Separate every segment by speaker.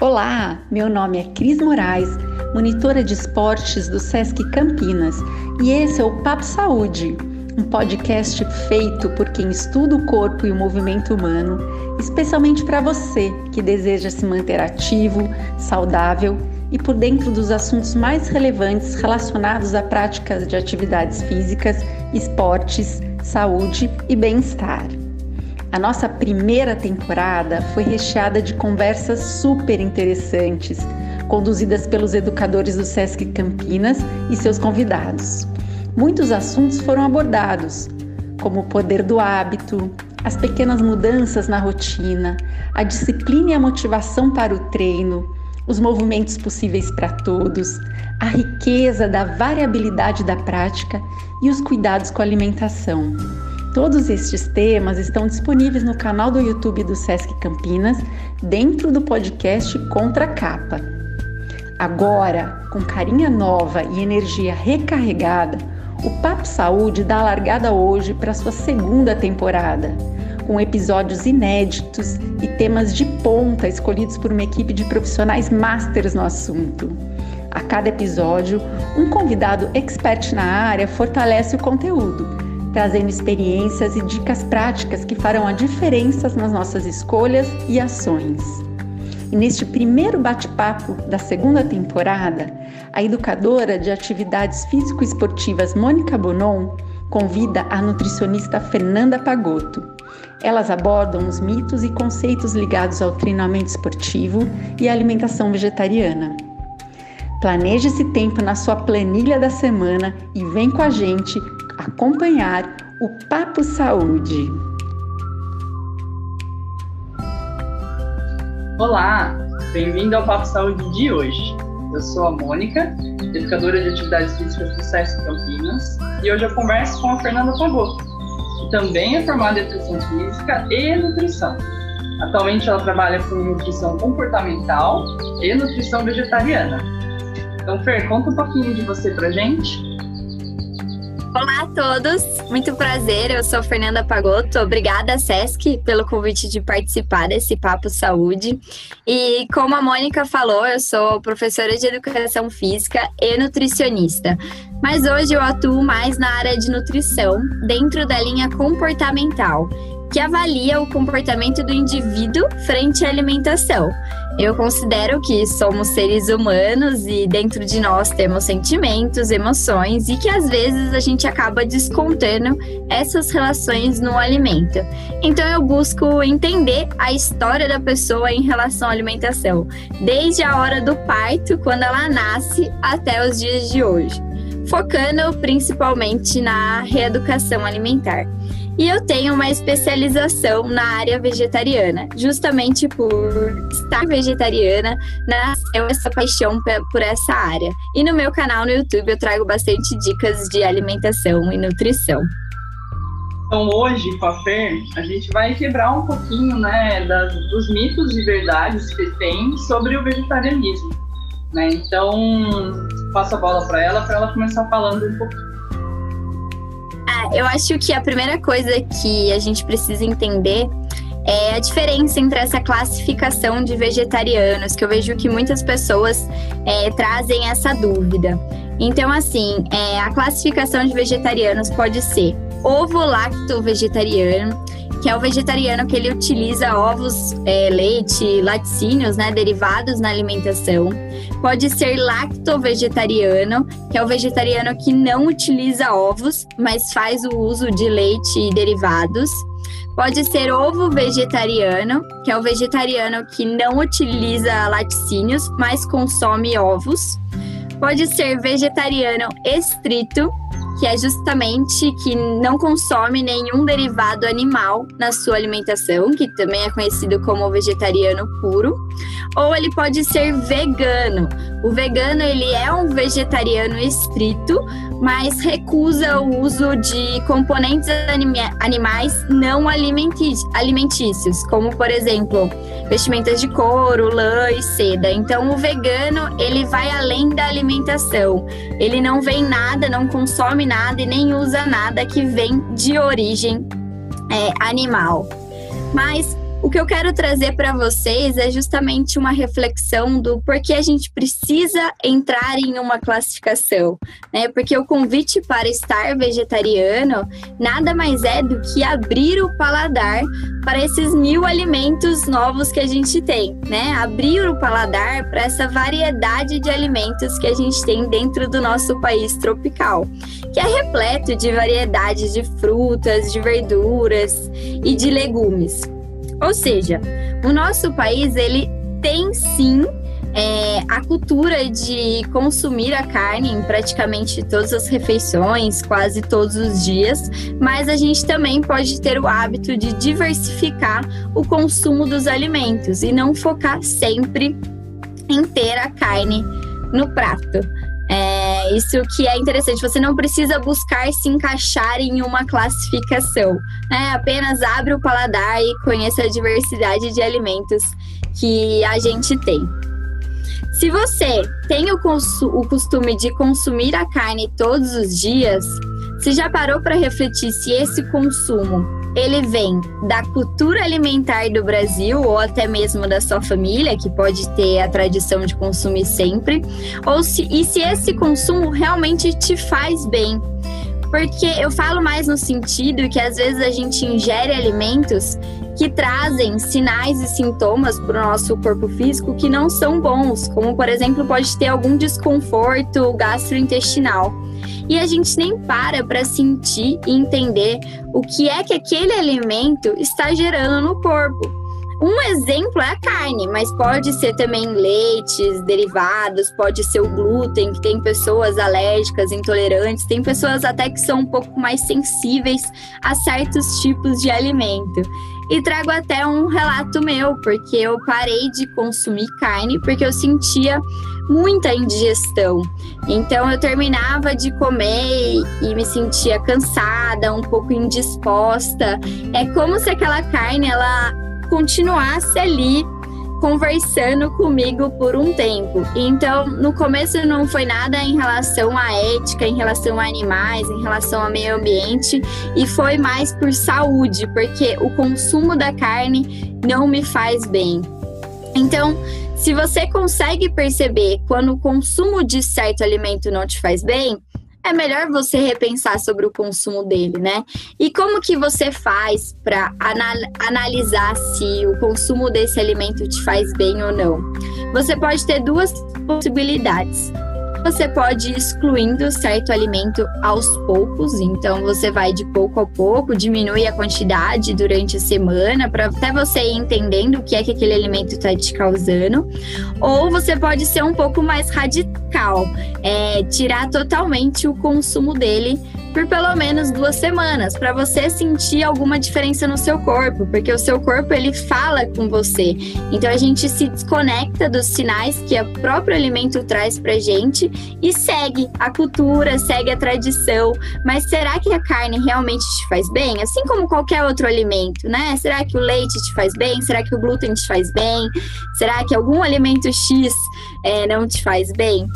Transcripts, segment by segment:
Speaker 1: Olá, meu nome é Cris Moraes, monitora de esportes do SESC Campinas, e esse é o Papo Saúde, um podcast feito por quem estuda o corpo e o movimento humano, especialmente para você que deseja se manter ativo, saudável e por dentro dos assuntos mais relevantes relacionados à prática de atividades físicas, esportes, saúde e bem-estar. A nossa primeira temporada foi recheada de conversas super interessantes, conduzidas pelos educadores do SESC Campinas e seus convidados. Muitos assuntos foram abordados, como o poder do hábito, as pequenas mudanças na rotina, a disciplina e a motivação para o treino, os movimentos possíveis para todos, a riqueza da variabilidade da prática e os cuidados com a alimentação. Todos estes temas estão disponíveis no canal do YouTube do Sesc Campinas, dentro do podcast Contra a Capa. Agora, com carinha nova e energia recarregada, o Papo Saúde dá largada hoje para sua segunda temporada, com episódios inéditos e temas de ponta escolhidos por uma equipe de profissionais masters no assunto. A cada episódio, um convidado expert na área fortalece o conteúdo trazendo experiências e dicas práticas que farão a diferença nas nossas escolhas e ações. E neste primeiro bate-papo da segunda temporada, a educadora de atividades físico-esportivas Mônica Bonon convida a nutricionista Fernanda Pagotto. Elas abordam os mitos e conceitos ligados ao treinamento esportivo e à alimentação vegetariana. Planeje esse tempo na sua planilha da semana e vem com a gente acompanhar o Papo Saúde.
Speaker 2: Olá, bem-vindo ao Papo Saúde de hoje. Eu sou a Mônica, educadora de atividades físicas do SESC Campinas, e hoje eu converso com a Fernanda Pagotto, que também é formada em Educação Física e Nutrição. Atualmente ela trabalha com nutrição comportamental e nutrição vegetariana. Então, Fer, conta um pouquinho de você pra gente.
Speaker 3: Todos, muito prazer. Eu sou Fernanda Pagotto. Obrigada, Sesc, pelo convite de participar desse Papo Saúde. E como a Mônica falou, eu sou professora de educação física e nutricionista. Mas hoje eu atuo mais na área de nutrição, dentro da linha comportamental que avalia o comportamento do indivíduo frente à alimentação. Eu considero que somos seres humanos e dentro de nós temos sentimentos, emoções e que às vezes a gente acaba descontando essas relações no alimento. Então eu busco entender a história da pessoa em relação à alimentação, desde a hora do parto, quando ela nasce, até os dias de hoje, focando principalmente na reeducação alimentar. E eu tenho uma especialização na área vegetariana. Justamente por estar vegetariana, nasceu essa paixão por essa área. E no meu canal no YouTube eu trago bastante dicas de alimentação e nutrição.
Speaker 2: Então hoje, com a Fer, a gente vai quebrar um pouquinho né, das, dos mitos e verdades que tem sobre o vegetarianismo. Né? Então, passo a bola para ela, para ela começar falando um pouquinho
Speaker 3: eu acho que a primeira coisa que a gente precisa entender é a diferença entre essa classificação de vegetarianos, que eu vejo que muitas pessoas é, trazem essa dúvida. Então, assim, é, a classificação de vegetarianos pode ser ovo-lacto vegetariano, que é o vegetariano que ele utiliza ovos, é, leite, laticínios, né, derivados na alimentação. Pode ser lacto-vegetariano, que é o vegetariano que não utiliza ovos, mas faz o uso de leite e derivados. Pode ser ovo vegetariano, que é o vegetariano que não utiliza laticínios, mas consome ovos. Pode ser vegetariano estrito, que é justamente que não consome nenhum derivado animal na sua alimentação, que também é conhecido como vegetariano puro, ou ele pode ser vegano. O vegano ele é um vegetariano estrito, mas recusa o uso de componentes animais não alimentícios, como por exemplo, vestimentas de couro, lã e seda. Então o vegano, ele vai além da alimentação. Ele não vem nada, não consome nada e nem usa nada que vem de origem é, animal. Mas O que eu quero trazer para vocês é justamente uma reflexão do porquê a gente precisa entrar em uma classificação, né? Porque o convite para estar vegetariano nada mais é do que abrir o paladar para esses mil alimentos novos que a gente tem, né? Abrir o paladar para essa variedade de alimentos que a gente tem dentro do nosso país tropical, que é repleto de variedades de frutas, de verduras e de legumes. Ou seja, o nosso país ele tem sim é, a cultura de consumir a carne em praticamente todas as refeições, quase todos os dias, mas a gente também pode ter o hábito de diversificar o consumo dos alimentos e não focar sempre em ter a carne no prato. Isso que é interessante, você não precisa buscar se encaixar em uma classificação, né? Apenas abre o paladar e conheça a diversidade de alimentos que a gente tem. Se você tem o, o costume de consumir a carne todos os dias, você já parou para refletir se esse consumo ele vem da cultura alimentar do Brasil ou até mesmo da sua família, que pode ter a tradição de consumir sempre, ou se e se esse consumo realmente te faz bem. Porque eu falo mais no sentido que às vezes a gente ingere alimentos que trazem sinais e sintomas para o nosso corpo físico que não são bons, como por exemplo, pode ter algum desconforto gastrointestinal e a gente nem para para sentir e entender o que é que aquele alimento está gerando no corpo. Um exemplo é a carne, mas pode ser também leites, derivados, pode ser o glúten, que tem pessoas alérgicas, intolerantes, tem pessoas até que são um pouco mais sensíveis a certos tipos de alimento. E trago até um relato meu, porque eu parei de consumir carne porque eu sentia muita indigestão. Então eu terminava de comer e me sentia cansada, um pouco indisposta. É como se aquela carne ela continuasse ali conversando comigo por um tempo. Então, no começo não foi nada em relação à ética, em relação a animais, em relação ao meio ambiente, e foi mais por saúde, porque o consumo da carne não me faz bem. Então, se você consegue perceber quando o consumo de certo alimento não te faz bem, é melhor você repensar sobre o consumo dele, né? E como que você faz para anal analisar se o consumo desse alimento te faz bem ou não? Você pode ter duas possibilidades você pode ir excluindo certo alimento aos poucos, então você vai de pouco a pouco, diminui a quantidade durante a semana, para até você ir entendendo o que é que aquele alimento está te causando. Ou você pode ser um pouco mais radical, é, tirar totalmente o consumo dele por pelo menos duas semanas, para você sentir alguma diferença no seu corpo, porque o seu corpo ele fala com você. Então a gente se desconecta dos sinais que o próprio alimento traz pra gente e segue a cultura, segue a tradição. Mas será que a carne realmente te faz bem? Assim como qualquer outro alimento, né? Será que o leite te faz bem? Será que o glúten te faz bem? Será que algum alimento X é, não te faz bem?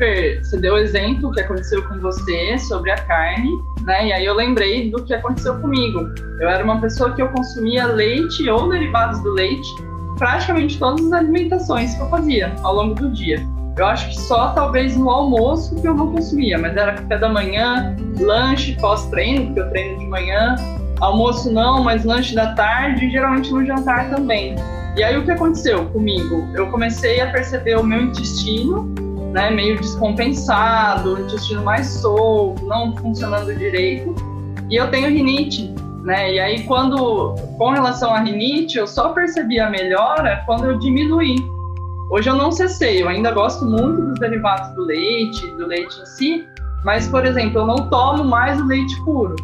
Speaker 2: Fer, você deu o exemplo que aconteceu com você sobre a carne, né? E aí eu lembrei do que aconteceu comigo. Eu era uma pessoa que eu consumia leite ou derivados do leite, praticamente todas as alimentações que eu fazia ao longo do dia. Eu acho que só talvez no almoço que eu não consumia, mas era café da manhã, lanche pós-treino, porque eu treino de manhã, almoço não, mas lanche da tarde e geralmente no jantar também. E aí o que aconteceu comigo? Eu comecei a perceber o meu intestino né, meio descompensado, intestino mais solto, não funcionando direito. E eu tenho rinite, né? E aí quando, com relação à rinite, eu só percebi a melhora quando eu diminuí. Hoje eu não cessei, eu ainda gosto muito dos derivados do leite, do leite em si, mas, por exemplo, eu não tomo mais o leite puro.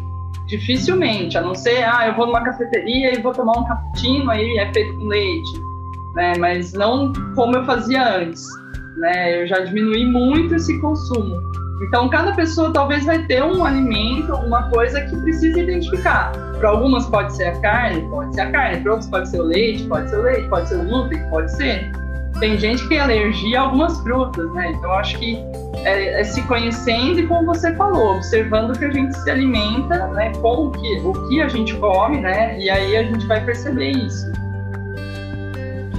Speaker 2: Dificilmente, a não ser, ah, eu vou numa cafeteria e vou tomar um cappuccino, aí é feito com leite, né? Mas não como eu fazia antes né? Eu já diminui muito esse consumo. Então, cada pessoa talvez vai ter um alimento, uma coisa que precisa identificar. Para algumas pode ser a carne, pode ser a carne. Para outros pode ser o leite, pode ser o leite, pode ser o glúten, pode ser. tem gente que tem alergia a algumas frutas, né? Então acho que é, é, se conhecendo e como você falou, observando que a gente se alimenta, né? Com o que, o que a gente come, né? E aí a gente vai perceber isso.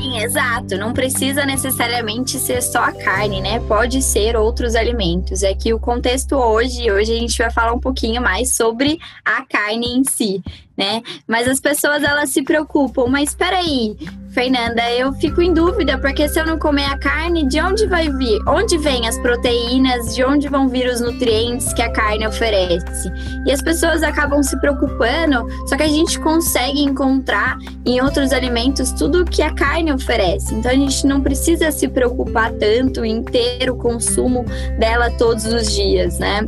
Speaker 3: Sim, exato. Não precisa necessariamente ser só a carne, né? Pode ser outros alimentos. É que o contexto hoje, hoje a gente vai falar um pouquinho mais sobre a carne em si, né? Mas as pessoas elas se preocupam, mas espera aí, Fernanda, eu fico em dúvida, porque se eu não comer a carne, de onde vai vir? Onde vêm as proteínas? De onde vão vir os nutrientes que a carne oferece? E as pessoas acabam se preocupando, só que a gente consegue encontrar em outros alimentos tudo o que a carne oferece. Então a gente não precisa se preocupar tanto em ter o consumo dela todos os dias, né?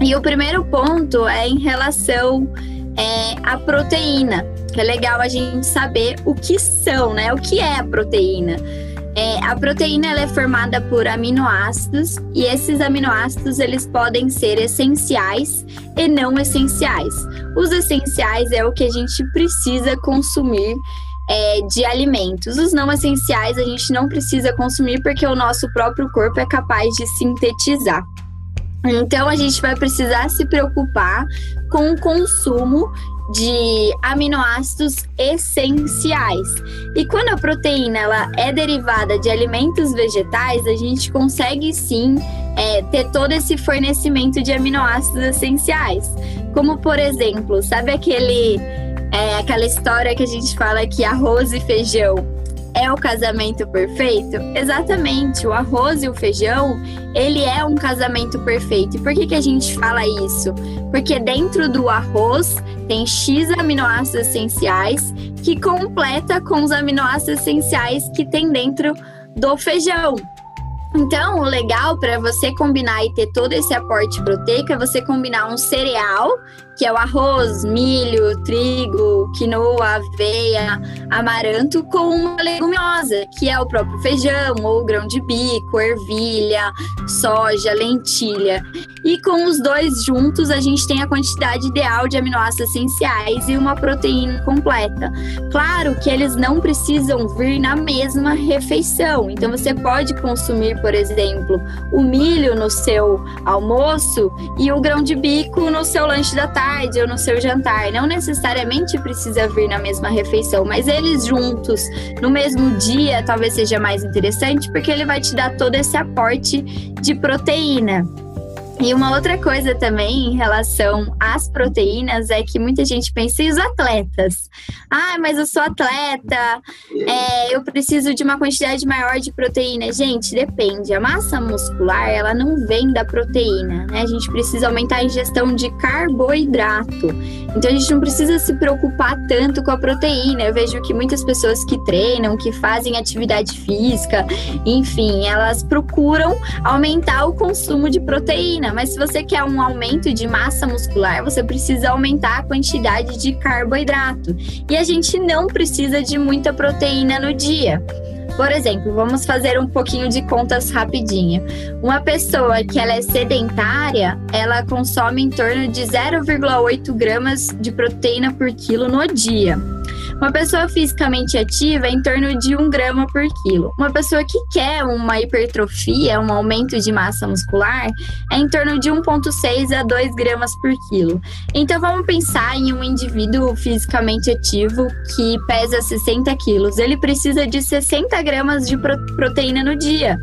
Speaker 3: E o primeiro ponto é em relação é, à proteína é legal a gente saber o que são, né? O que é a proteína. É, a proteína ela é formada por aminoácidos e esses aminoácidos eles podem ser essenciais e não essenciais. Os essenciais é o que a gente precisa consumir é, de alimentos. Os não essenciais a gente não precisa consumir porque o nosso próprio corpo é capaz de sintetizar. Então a gente vai precisar se preocupar com o consumo de aminoácidos essenciais. E quando a proteína ela é derivada de alimentos vegetais, a gente consegue sim é, ter todo esse fornecimento de aminoácidos essenciais. Como por exemplo, sabe aquele é, aquela história que a gente fala que arroz e feijão é o casamento perfeito? Exatamente, o arroz e o feijão, ele é um casamento perfeito. E por que, que a gente fala isso? Porque dentro do arroz tem X aminoácidos essenciais que completa com os aminoácidos essenciais que tem dentro do feijão. Então, o legal para você combinar e ter todo esse aporte proteico é você combinar um cereal que é o arroz, milho, trigo, quinoa, aveia, amaranto, com uma leguminosa, que é o próprio feijão, ou grão de bico, ervilha, soja, lentilha. E com os dois juntos, a gente tem a quantidade ideal de aminoácidos essenciais e uma proteína completa. Claro que eles não precisam vir na mesma refeição. Então, você pode consumir, por exemplo, o milho no seu almoço e o grão de bico no seu lanche da tarde ou no seu jantar. Não necessariamente precisa vir na mesma refeição, mas eles juntos no mesmo dia talvez seja mais interessante porque ele vai te dar todo esse aporte de proteína. E uma outra coisa também em relação às proteínas é que muita gente pensa em os atletas. Ah, mas eu sou atleta, é, eu preciso de uma quantidade maior de proteína. Gente, depende. A massa muscular, ela não vem da proteína, né? A gente precisa aumentar a ingestão de carboidrato. Então a gente não precisa se preocupar tanto com a proteína. Eu vejo que muitas pessoas que treinam, que fazem atividade física, enfim, elas procuram aumentar o consumo de proteína mas se você quer um aumento de massa muscular, você precisa aumentar a quantidade de carboidrato. E a gente não precisa de muita proteína no dia. Por exemplo, vamos fazer um pouquinho de contas rapidinho. Uma pessoa que ela é sedentária, ela consome em torno de 0,8 gramas de proteína por quilo no dia. Uma pessoa fisicamente ativa é em torno de 1 grama por quilo. Uma pessoa que quer uma hipertrofia, um aumento de massa muscular, é em torno de 1,6 a 2 gramas por quilo. Então vamos pensar em um indivíduo fisicamente ativo que pesa 60 quilos. Ele precisa de 60 gramas de proteína no dia.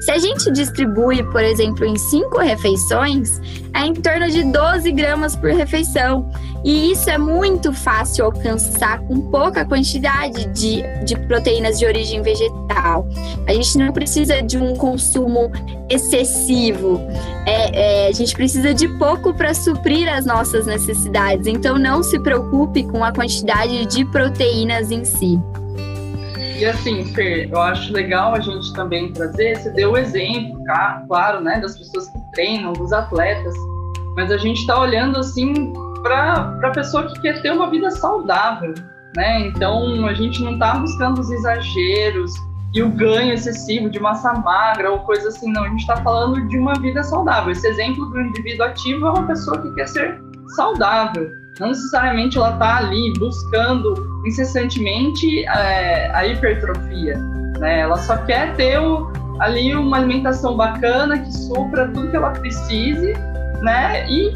Speaker 3: Se a gente distribui, por exemplo, em 5 refeições, é em torno de 12 gramas por refeição. E isso é muito fácil alcançar com pouca quantidade de, de proteínas de origem vegetal. A gente não precisa de um consumo excessivo. É, é, a gente precisa de pouco para suprir as nossas necessidades. Então, não se preocupe com a quantidade de proteínas em si.
Speaker 2: E assim, Fer, eu acho legal a gente também trazer, você deu o exemplo, claro, né, das pessoas que treinam, dos atletas, mas a gente está olhando assim para a pessoa que quer ter uma vida saudável, né? Então a gente não está buscando os exageros e o ganho excessivo de massa magra ou coisa assim, não. A gente está falando de uma vida saudável. Esse exemplo do indivíduo ativo é uma pessoa que quer ser saudável. Não necessariamente ela está ali buscando incessantemente é, a hipertrofia. né? Ela só quer ter o, ali uma alimentação bacana que supra tudo que ela precise, né? E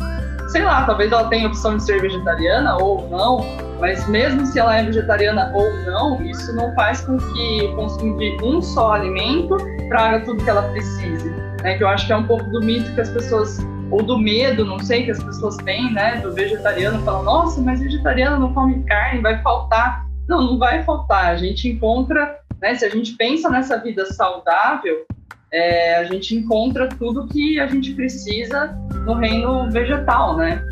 Speaker 2: sei lá, talvez ela tenha a opção de ser vegetariana ou não, mas mesmo se ela é vegetariana ou não, isso não faz com que o consumo de um só alimento traga tudo que ela precise. Né? Que eu acho que é um pouco do mito que as pessoas, ou do medo, não sei, que as pessoas têm, né? Do vegetariano, falam, nossa, mas vegetariano não come carne, vai faltar. Não, não vai faltar. A gente encontra, né? Se a gente pensa nessa vida saudável, é, a gente encontra tudo que a gente precisa no reino vegetal, né?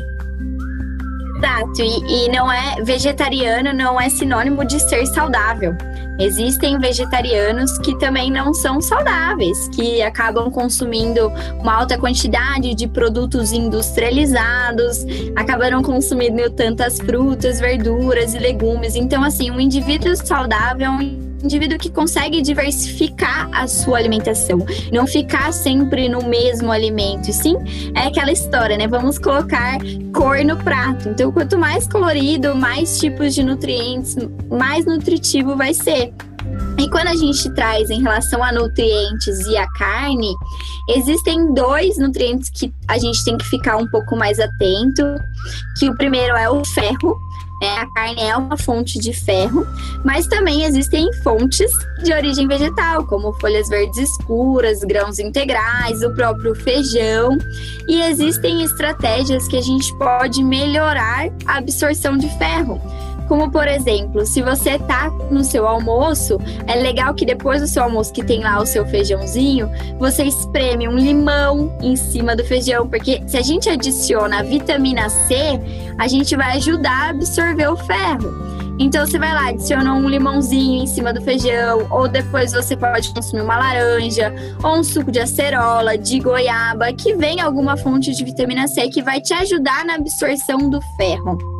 Speaker 3: Exato, e, e não é vegetariano não é sinônimo de ser saudável. Existem vegetarianos que também não são saudáveis, que acabam consumindo uma alta quantidade de produtos industrializados, acabaram consumindo tantas frutas, verduras e legumes. Então, assim, um indivíduo saudável é um indivíduo que consegue diversificar a sua alimentação, não ficar sempre no mesmo alimento. sim, é aquela história, né? Vamos colocar cor no prato. Então, quanto mais colorido, mais tipos de nutrientes, mais nutritivo vai ser. E quando a gente traz em relação a nutrientes e a carne, existem dois nutrientes que a gente tem que ficar um pouco mais atento, que o primeiro é o ferro, a carne é uma fonte de ferro, mas também existem fontes de origem vegetal, como folhas verdes escuras, grãos integrais, o próprio feijão. E existem estratégias que a gente pode melhorar a absorção de ferro. Como, por exemplo, se você tá no seu almoço, é legal que depois do seu almoço, que tem lá o seu feijãozinho, você espreme um limão em cima do feijão, porque se a gente adiciona vitamina C, a gente vai ajudar a absorver o ferro. Então você vai lá, adiciona um limãozinho em cima do feijão, ou depois você pode consumir uma laranja, ou um suco de acerola, de goiaba, que vem alguma fonte de vitamina C que vai te ajudar na absorção do ferro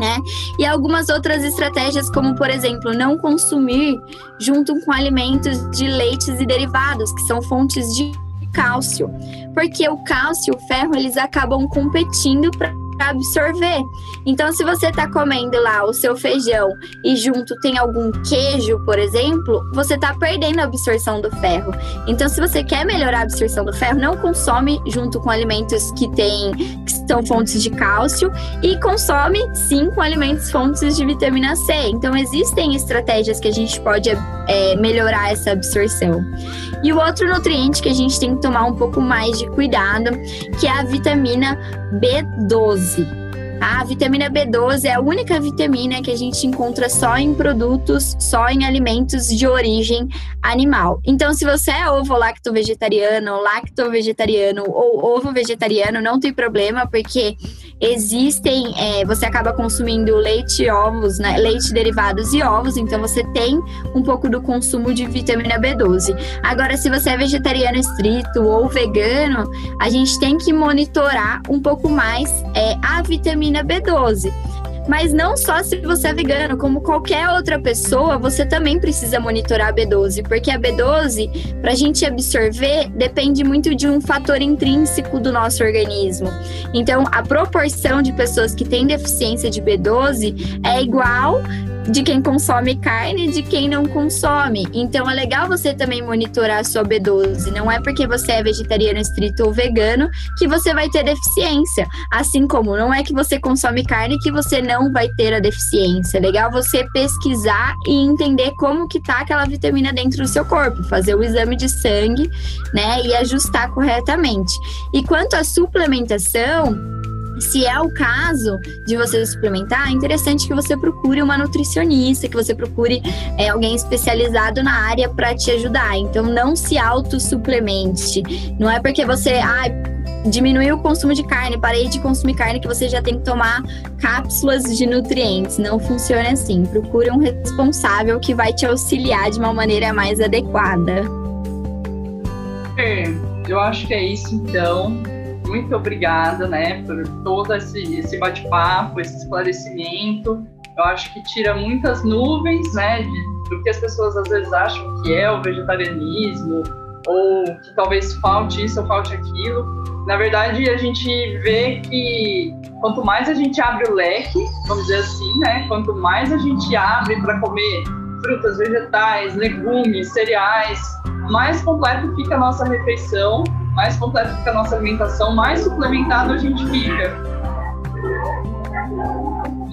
Speaker 3: né? E algumas outras estratégias, como por exemplo, não consumir junto com alimentos de leites e derivados, que são fontes de cálcio, porque o cálcio e o ferro eles acabam competindo para absorver. Então, se você está comendo lá o seu feijão e junto tem algum queijo, por exemplo, você está perdendo a absorção do ferro. Então, se você quer melhorar a absorção do ferro, não consome junto com alimentos que têm que são fontes de cálcio e consome sim com alimentos fontes de vitamina C. Então, existem estratégias que a gente pode é, melhorar essa absorção. E o outro nutriente que a gente tem que tomar um pouco mais de cuidado, que é a vitamina B12. Poésie. A vitamina B12 é a única vitamina que a gente encontra só em produtos, só em alimentos de origem animal. Então, se você é ovo lacto vegetariano, lacto vegetariano ou ovo vegetariano, não tem problema, porque existem, é, você acaba consumindo leite e ovos, né? Leite derivados e ovos, então você tem um pouco do consumo de vitamina B12. Agora, se você é vegetariano estrito ou vegano, a gente tem que monitorar um pouco mais é, a vitamina B12. Mas não só se você é vegano, como qualquer outra pessoa, você também precisa monitorar a B12, porque a B12, para a gente absorver, depende muito de um fator intrínseco do nosso organismo. Então, a proporção de pessoas que têm deficiência de B12 é igual de quem consome carne e de quem não consome. Então é legal você também monitorar a sua B12. Não é porque você é vegetariano estrito ou vegano que você vai ter deficiência. Assim como não é que você consome carne que você não vai ter a deficiência. É legal você pesquisar e entender como que tá aquela vitamina dentro do seu corpo, fazer o exame de sangue, né, e ajustar corretamente. E quanto à suplementação, se é o caso de você suplementar, é interessante que você procure uma nutricionista, que você procure é, alguém especializado na área para te ajudar. Então, não se autossuplemente. Não é porque você ah, diminuiu o consumo de carne, parei de consumir carne, que você já tem que tomar cápsulas de nutrientes. Não funciona assim. Procure um responsável que vai te auxiliar de uma maneira mais adequada.
Speaker 2: É, eu acho que é isso então muito obrigada, né, por todo esse, esse bate-papo, esse esclarecimento. Eu acho que tira muitas nuvens, né, de, do que as pessoas às vezes acham que é o vegetarianismo, ou que talvez falte isso ou falte aquilo. Na verdade, a gente vê que quanto mais a gente abre o leque, vamos dizer assim, né, quanto mais a gente abre para comer frutas, vegetais, legumes, cereais, mais completo fica a nossa refeição, mais completo fica a nossa alimentação, mais suplementado a gente fica.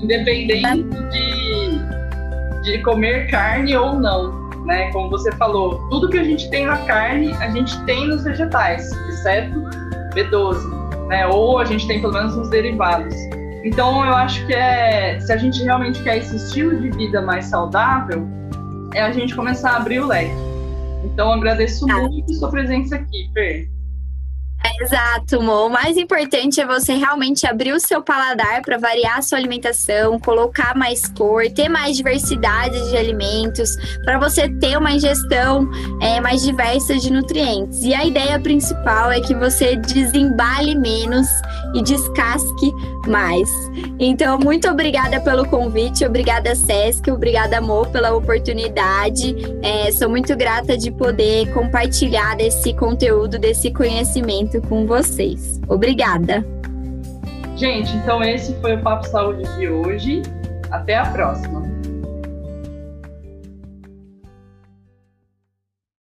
Speaker 2: Independente de, de comer carne ou não, né? Como você falou, tudo que a gente tem na carne, a gente tem nos vegetais, exceto B12, né? Ou a gente tem pelo menos nos derivados. Então eu acho que é, se a gente realmente quer esse estilo de vida mais saudável, é a gente começar a abrir o leque. Então agradeço ah. muito sua presença aqui, Fer.
Speaker 3: Exato, Mo. O mais importante é você realmente abrir o seu paladar para variar a sua alimentação, colocar mais cor, ter mais diversidade de alimentos, para você ter uma ingestão é, mais diversa de nutrientes. E a ideia principal é que você desembale menos e descasque mais. Então, muito obrigada pelo convite, obrigada, Sesc, obrigada, Mo, pela oportunidade. É, sou muito grata de poder compartilhar desse conteúdo, desse conhecimento com vocês. Obrigada.
Speaker 2: Gente, então esse foi o Papo Saúde de hoje. Até a próxima.